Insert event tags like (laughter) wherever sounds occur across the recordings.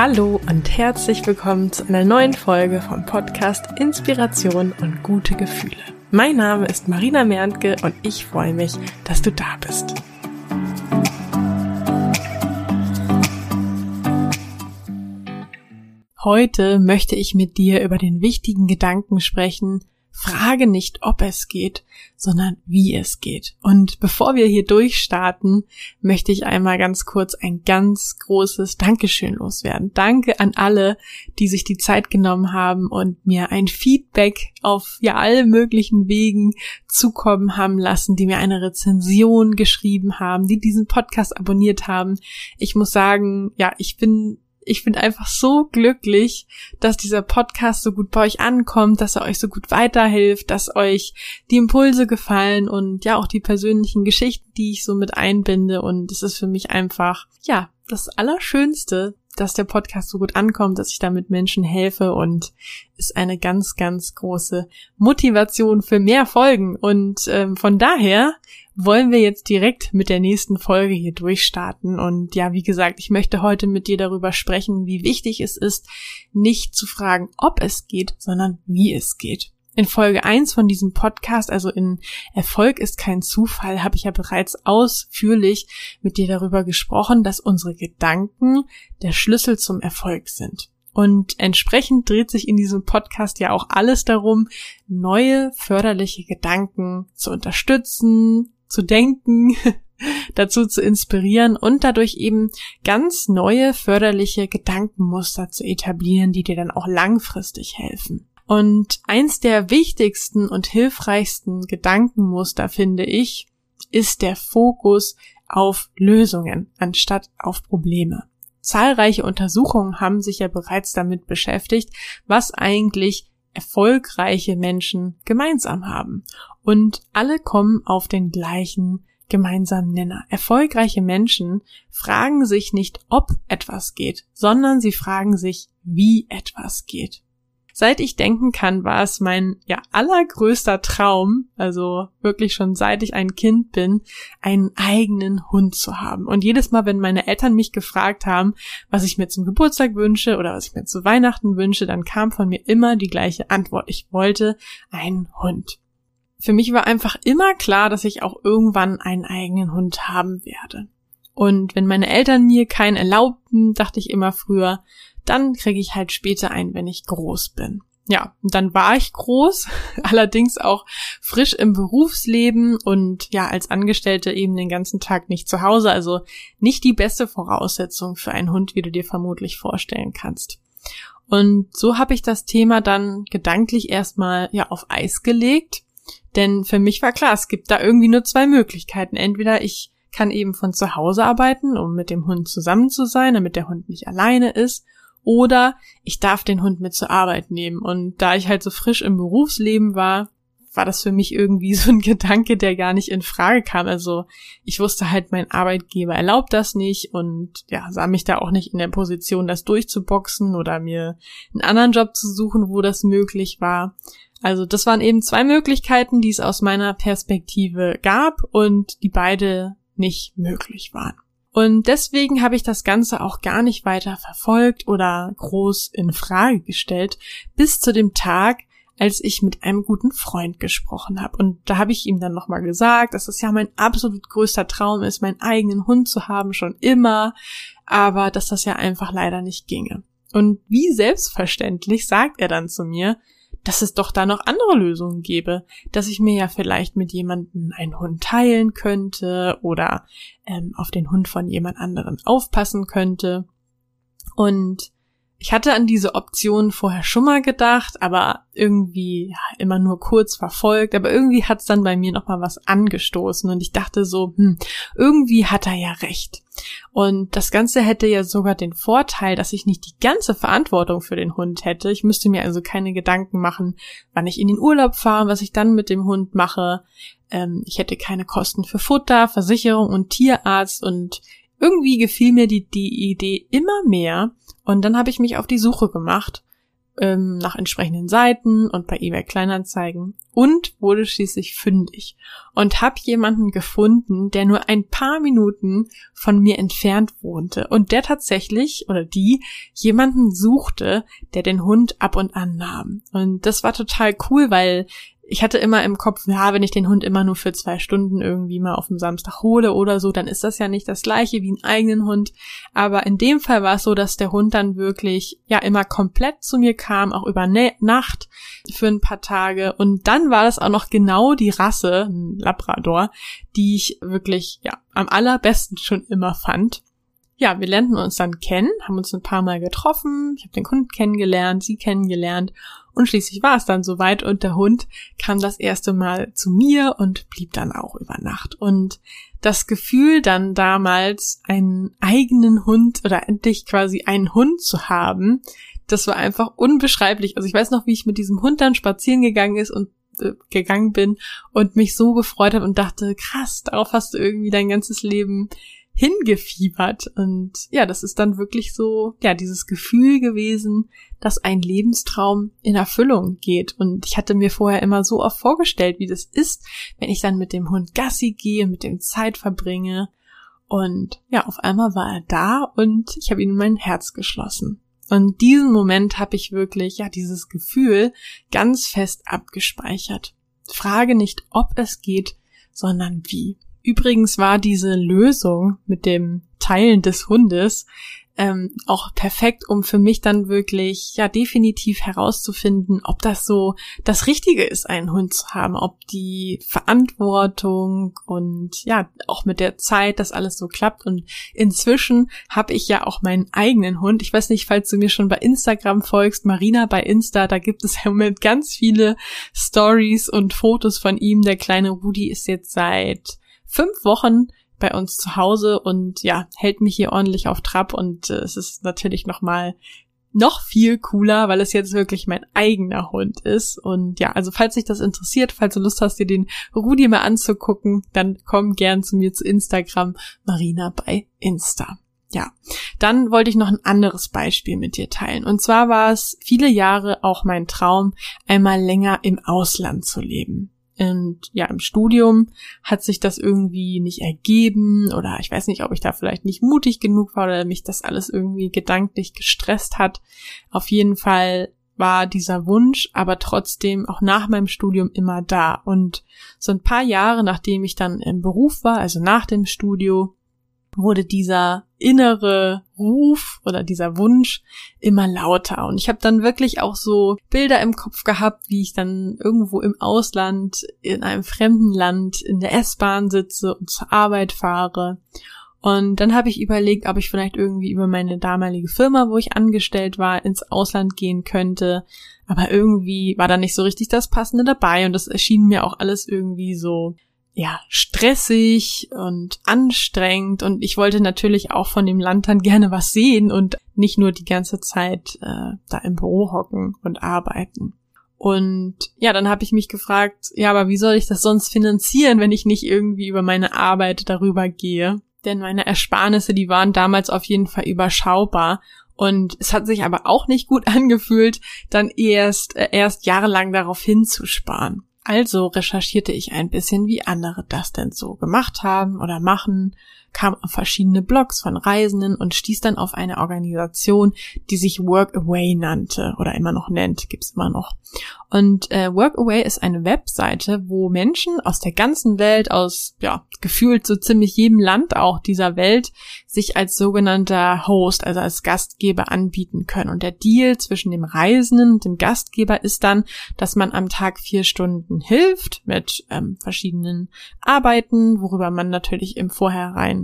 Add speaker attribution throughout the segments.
Speaker 1: Hallo und herzlich willkommen zu einer neuen Folge vom Podcast Inspiration und gute Gefühle. Mein Name ist Marina Merntke und ich freue mich, dass du da bist. Heute möchte ich mit dir über den wichtigen Gedanken sprechen, Frage nicht, ob es geht, sondern wie es geht. Und bevor wir hier durchstarten, möchte ich einmal ganz kurz ein ganz großes Dankeschön loswerden. Danke an alle, die sich die Zeit genommen haben und mir ein Feedback auf ja alle möglichen Wegen zukommen haben lassen, die mir eine Rezension geschrieben haben, die diesen Podcast abonniert haben. Ich muss sagen, ja, ich bin ich bin einfach so glücklich, dass dieser Podcast so gut bei euch ankommt, dass er euch so gut weiterhilft, dass euch die Impulse gefallen und ja auch die persönlichen Geschichten, die ich so mit einbinde. Und es ist für mich einfach, ja, das Allerschönste, dass der Podcast so gut ankommt, dass ich damit Menschen helfe und ist eine ganz, ganz große Motivation für mehr Folgen. Und ähm, von daher wollen wir jetzt direkt mit der nächsten Folge hier durchstarten. Und ja, wie gesagt, ich möchte heute mit dir darüber sprechen, wie wichtig es ist, nicht zu fragen, ob es geht, sondern wie es geht. In Folge 1 von diesem Podcast, also in Erfolg ist kein Zufall, habe ich ja bereits ausführlich mit dir darüber gesprochen, dass unsere Gedanken der Schlüssel zum Erfolg sind. Und entsprechend dreht sich in diesem Podcast ja auch alles darum, neue förderliche Gedanken zu unterstützen, zu denken, (laughs) dazu zu inspirieren und dadurch eben ganz neue förderliche Gedankenmuster zu etablieren, die dir dann auch langfristig helfen. Und eins der wichtigsten und hilfreichsten Gedankenmuster, finde ich, ist der Fokus auf Lösungen anstatt auf Probleme. Zahlreiche Untersuchungen haben sich ja bereits damit beschäftigt, was eigentlich erfolgreiche Menschen gemeinsam haben. Und alle kommen auf den gleichen gemeinsamen Nenner. Erfolgreiche Menschen fragen sich nicht, ob etwas geht, sondern sie fragen sich, wie etwas geht. Seit ich denken kann, war es mein ja allergrößter Traum, also wirklich schon seit ich ein Kind bin, einen eigenen Hund zu haben. Und jedes Mal, wenn meine Eltern mich gefragt haben, was ich mir zum Geburtstag wünsche oder was ich mir zu Weihnachten wünsche, dann kam von mir immer die gleiche Antwort. Ich wollte einen Hund. Für mich war einfach immer klar, dass ich auch irgendwann einen eigenen Hund haben werde. Und wenn meine Eltern mir keinen erlaubten, dachte ich immer früher, dann kriege ich halt später ein, wenn ich groß bin. Ja, und dann war ich groß, (laughs) allerdings auch frisch im Berufsleben und ja, als Angestellte eben den ganzen Tag nicht zu Hause, also nicht die beste Voraussetzung für einen Hund, wie du dir vermutlich vorstellen kannst. Und so habe ich das Thema dann gedanklich erstmal ja auf Eis gelegt, denn für mich war klar, es gibt da irgendwie nur zwei Möglichkeiten. Entweder ich kann eben von zu Hause arbeiten, um mit dem Hund zusammen zu sein, damit der Hund nicht alleine ist, oder ich darf den Hund mit zur Arbeit nehmen. Und da ich halt so frisch im Berufsleben war, war das für mich irgendwie (laughs) so ein Gedanke, der gar nicht in Frage kam. Also ich wusste halt, mein Arbeitgeber erlaubt das nicht und ja, sah mich da auch nicht in der Position, das durchzuboxen oder mir einen anderen Job zu suchen, wo das möglich war. Also das waren eben zwei Möglichkeiten, die es aus meiner Perspektive gab und die beide nicht möglich waren. Und deswegen habe ich das Ganze auch gar nicht weiter verfolgt oder groß in Frage gestellt, bis zu dem Tag, als ich mit einem guten Freund gesprochen habe. Und da habe ich ihm dann nochmal gesagt, dass es ja mein absolut größter Traum ist, meinen eigenen Hund zu haben, schon immer, aber dass das ja einfach leider nicht ginge. Und wie selbstverständlich sagt er dann zu mir, dass es doch da noch andere Lösungen gäbe, dass ich mir ja vielleicht mit jemandem einen Hund teilen könnte oder ähm, auf den Hund von jemand anderen aufpassen könnte. Und ich hatte an diese Option vorher schon mal gedacht, aber irgendwie ja, immer nur kurz verfolgt. Aber irgendwie hat's dann bei mir noch mal was angestoßen und ich dachte so, hm, irgendwie hat er ja recht. Und das Ganze hätte ja sogar den Vorteil, dass ich nicht die ganze Verantwortung für den Hund hätte. Ich müsste mir also keine Gedanken machen, wann ich in den Urlaub fahre, was ich dann mit dem Hund mache. Ähm, ich hätte keine Kosten für Futter, Versicherung und Tierarzt und irgendwie gefiel mir die, die Idee immer mehr und dann habe ich mich auf die Suche gemacht ähm, nach entsprechenden Seiten und bei eBay Kleinanzeigen und wurde schließlich fündig und habe jemanden gefunden, der nur ein paar Minuten von mir entfernt wohnte und der tatsächlich oder die jemanden suchte, der den Hund ab und an nahm. Und das war total cool, weil ich hatte immer im Kopf, ja, wenn ich den Hund immer nur für zwei Stunden irgendwie mal auf dem Samstag hole oder so, dann ist das ja nicht das gleiche wie einen eigenen Hund. Aber in dem Fall war es so, dass der Hund dann wirklich, ja, immer komplett zu mir kam, auch über Nacht für ein paar Tage. Und dann war das auch noch genau die Rasse, ein Labrador, die ich wirklich, ja, am allerbesten schon immer fand ja, wir lernten uns dann kennen, haben uns ein paar Mal getroffen, ich habe den Hund kennengelernt, sie kennengelernt und schließlich war es dann soweit und der Hund kam das erste Mal zu mir und blieb dann auch über Nacht. Und das Gefühl dann damals, einen eigenen Hund oder endlich quasi einen Hund zu haben, das war einfach unbeschreiblich. Also ich weiß noch, wie ich mit diesem Hund dann spazieren gegangen ist und äh, gegangen bin und mich so gefreut habe und dachte, krass, darauf hast du irgendwie dein ganzes Leben hingefiebert. Und ja, das ist dann wirklich so, ja, dieses Gefühl gewesen, dass ein Lebenstraum in Erfüllung geht. Und ich hatte mir vorher immer so oft vorgestellt, wie das ist, wenn ich dann mit dem Hund Gassi gehe, mit dem Zeit verbringe. Und ja, auf einmal war er da und ich habe in mein Herz geschlossen. Und diesen Moment habe ich wirklich, ja, dieses Gefühl ganz fest abgespeichert. Frage nicht, ob es geht, sondern wie. Übrigens war diese Lösung mit dem Teilen des Hundes ähm, auch perfekt, um für mich dann wirklich ja definitiv herauszufinden, ob das so das Richtige ist, einen Hund zu haben, ob die Verantwortung und ja auch mit der Zeit das alles so klappt. Und inzwischen habe ich ja auch meinen eigenen Hund. Ich weiß nicht, falls du mir schon bei Instagram folgst, Marina bei Insta, da gibt es (laughs) im Moment ganz viele Stories und Fotos von ihm. Der kleine Rudi ist jetzt seit fünf Wochen bei uns zu Hause und ja, hält mich hier ordentlich auf Trab und äh, es ist natürlich nochmal noch viel cooler, weil es jetzt wirklich mein eigener Hund ist. Und ja, also falls dich das interessiert, falls du Lust hast, dir den Rudi mal anzugucken, dann komm gern zu mir zu Instagram, Marina bei Insta. Ja, dann wollte ich noch ein anderes Beispiel mit dir teilen. Und zwar war es viele Jahre auch mein Traum, einmal länger im Ausland zu leben. Und ja, im Studium hat sich das irgendwie nicht ergeben oder ich weiß nicht, ob ich da vielleicht nicht mutig genug war oder mich das alles irgendwie gedanklich gestresst hat. Auf jeden Fall war dieser Wunsch aber trotzdem auch nach meinem Studium immer da. Und so ein paar Jahre nachdem ich dann im Beruf war, also nach dem Studio, wurde dieser innere Ruf oder dieser Wunsch immer lauter. Und ich habe dann wirklich auch so Bilder im Kopf gehabt, wie ich dann irgendwo im Ausland, in einem fremden Land, in der S-Bahn sitze und zur Arbeit fahre. Und dann habe ich überlegt, ob ich vielleicht irgendwie über meine damalige Firma, wo ich angestellt war, ins Ausland gehen könnte. Aber irgendwie war da nicht so richtig das Passende dabei und das erschien mir auch alles irgendwie so ja, stressig und anstrengend und ich wollte natürlich auch von dem Land dann gerne was sehen und nicht nur die ganze Zeit äh, da im Büro hocken und arbeiten. Und ja, dann habe ich mich gefragt, ja, aber wie soll ich das sonst finanzieren, wenn ich nicht irgendwie über meine Arbeit darüber gehe? Denn meine Ersparnisse, die waren damals auf jeden Fall überschaubar. Und es hat sich aber auch nicht gut (laughs) angefühlt, dann erst, äh, erst jahrelang darauf hinzusparen. Also recherchierte ich ein bisschen, wie andere das denn so gemacht haben oder machen kam auf verschiedene Blogs von Reisenden und stieß dann auf eine Organisation, die sich Workaway nannte oder immer noch nennt, gibt's immer noch. Und äh, Workaway ist eine Webseite, wo Menschen aus der ganzen Welt, aus ja gefühlt so ziemlich jedem Land auch dieser Welt, sich als sogenannter Host, also als Gastgeber anbieten können. Und der Deal zwischen dem Reisenden und dem Gastgeber ist dann, dass man am Tag vier Stunden hilft mit ähm, verschiedenen Arbeiten, worüber man natürlich im Vorhinein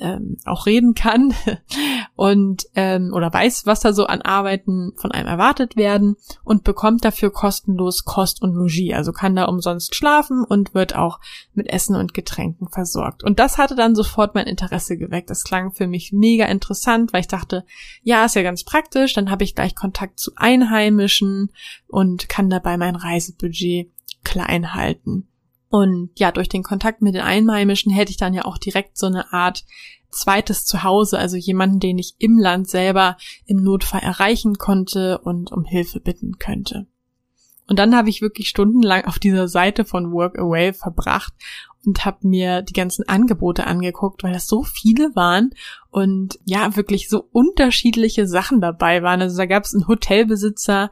Speaker 1: ähm, auch reden kann (laughs) und ähm, oder weiß, was da so an Arbeiten von einem erwartet werden und bekommt dafür kostenlos Kost und Logis. Also kann da umsonst schlafen und wird auch mit Essen und Getränken versorgt. Und das hatte dann sofort mein Interesse geweckt. Das klang für mich mega interessant, weil ich dachte, ja, ist ja ganz praktisch, dann habe ich gleich Kontakt zu Einheimischen und kann dabei mein Reisebudget klein halten. Und ja, durch den Kontakt mit den Einheimischen hätte ich dann ja auch direkt so eine Art zweites Zuhause, also jemanden, den ich im Land selber im Notfall erreichen konnte und um Hilfe bitten könnte. Und dann habe ich wirklich stundenlang auf dieser Seite von Workaway verbracht und habe mir die ganzen Angebote angeguckt, weil das so viele waren und ja, wirklich so unterschiedliche Sachen dabei waren. Also da gab es einen Hotelbesitzer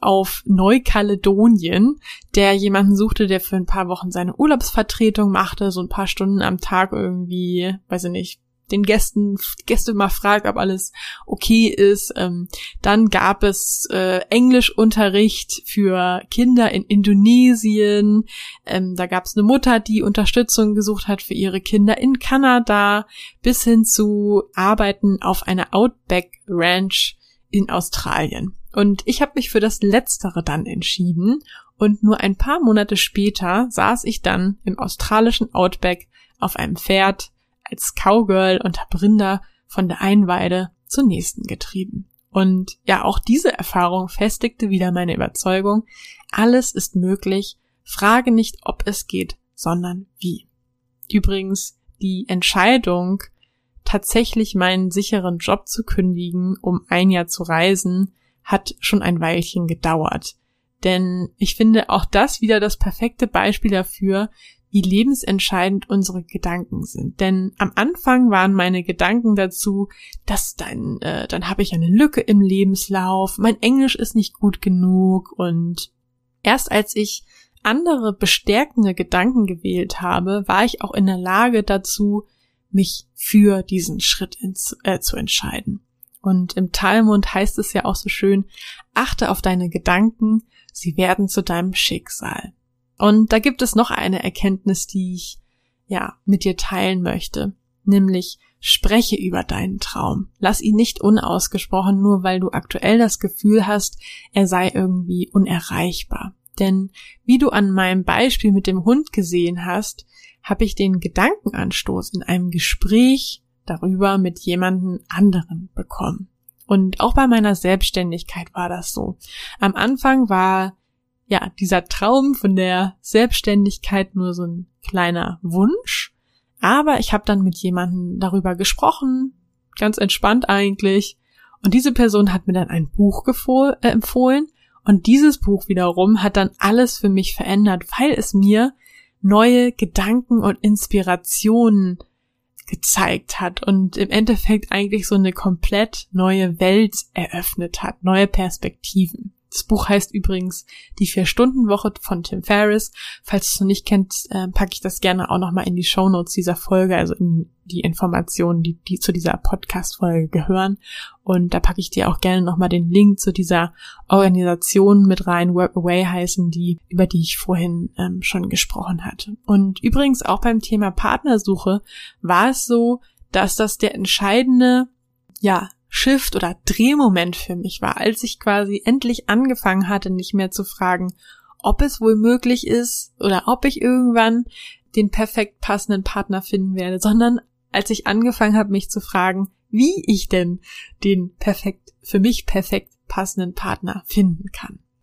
Speaker 1: auf Neukaledonien, der jemanden suchte, der für ein paar Wochen seine Urlaubsvertretung machte, so ein paar Stunden am Tag irgendwie, weiß ich nicht, den Gästen, Gäste mal fragt, ob alles okay ist. Ähm, dann gab es äh, Englischunterricht für Kinder in Indonesien. Ähm, da gab es eine Mutter, die Unterstützung gesucht hat für ihre Kinder in Kanada, bis hin zu Arbeiten auf einer Outback Ranch in Australien. Und ich habe mich für das Letztere dann entschieden. Und nur ein paar Monate später saß ich dann im australischen Outback auf einem Pferd als Cowgirl und hab Rinder von der einen Weide zur nächsten getrieben. Und ja, auch diese Erfahrung festigte wieder meine Überzeugung, alles ist möglich, frage nicht, ob es geht, sondern wie. Übrigens, die Entscheidung, tatsächlich meinen sicheren Job zu kündigen, um ein Jahr zu reisen, hat schon ein Weilchen gedauert. Denn ich finde auch das wieder das perfekte Beispiel dafür, wie lebensentscheidend unsere Gedanken sind. Denn am Anfang waren meine Gedanken dazu, dass dann, äh, dann habe ich eine Lücke im Lebenslauf, mein Englisch ist nicht gut genug und erst als ich andere bestärkende Gedanken gewählt habe, war ich auch in der Lage dazu, mich für diesen Schritt ins, äh, zu entscheiden. Und im Talmud heißt es ja auch so schön, achte auf deine Gedanken, sie werden zu deinem Schicksal. Und da gibt es noch eine Erkenntnis, die ich ja mit dir teilen möchte, nämlich spreche über deinen Traum. Lass ihn nicht unausgesprochen, nur weil du aktuell das Gefühl hast, er sei irgendwie unerreichbar. Denn wie du an meinem Beispiel mit dem Hund gesehen hast, habe ich den Gedankenanstoß in einem Gespräch darüber mit jemanden anderen bekommen. Und auch bei meiner Selbstständigkeit war das so. Am Anfang war ja, dieser Traum von der Selbstständigkeit nur so ein kleiner Wunsch. Aber ich habe dann mit jemandem darüber gesprochen, ganz entspannt eigentlich. Und diese Person hat mir dann ein Buch äh, empfohlen. Und dieses Buch wiederum hat dann alles für mich verändert, weil es mir neue Gedanken und Inspirationen gezeigt hat und im Endeffekt eigentlich so eine komplett neue Welt eröffnet hat, neue Perspektiven. Das Buch heißt übrigens Die Vier-Stunden-Woche von Tim Ferriss. Falls du es noch nicht kennst, äh, packe ich das gerne auch nochmal in die Show Notes dieser Folge, also in die Informationen, die, die zu dieser Podcast-Folge gehören. Und da packe ich dir auch gerne nochmal den Link zu dieser Organisation mit rein, Workaway heißen die, über die ich vorhin ähm, schon gesprochen hatte. Und übrigens auch beim Thema Partnersuche war es so, dass das der entscheidende ja, Shift oder Drehmoment für mich war, als ich quasi endlich angefangen hatte, nicht mehr zu fragen, ob es wohl möglich ist oder ob ich irgendwann den perfekt passenden Partner finden werde, sondern als ich angefangen habe, mich zu fragen, wie ich denn den perfekt, für mich perfekt passenden Partner finden kann.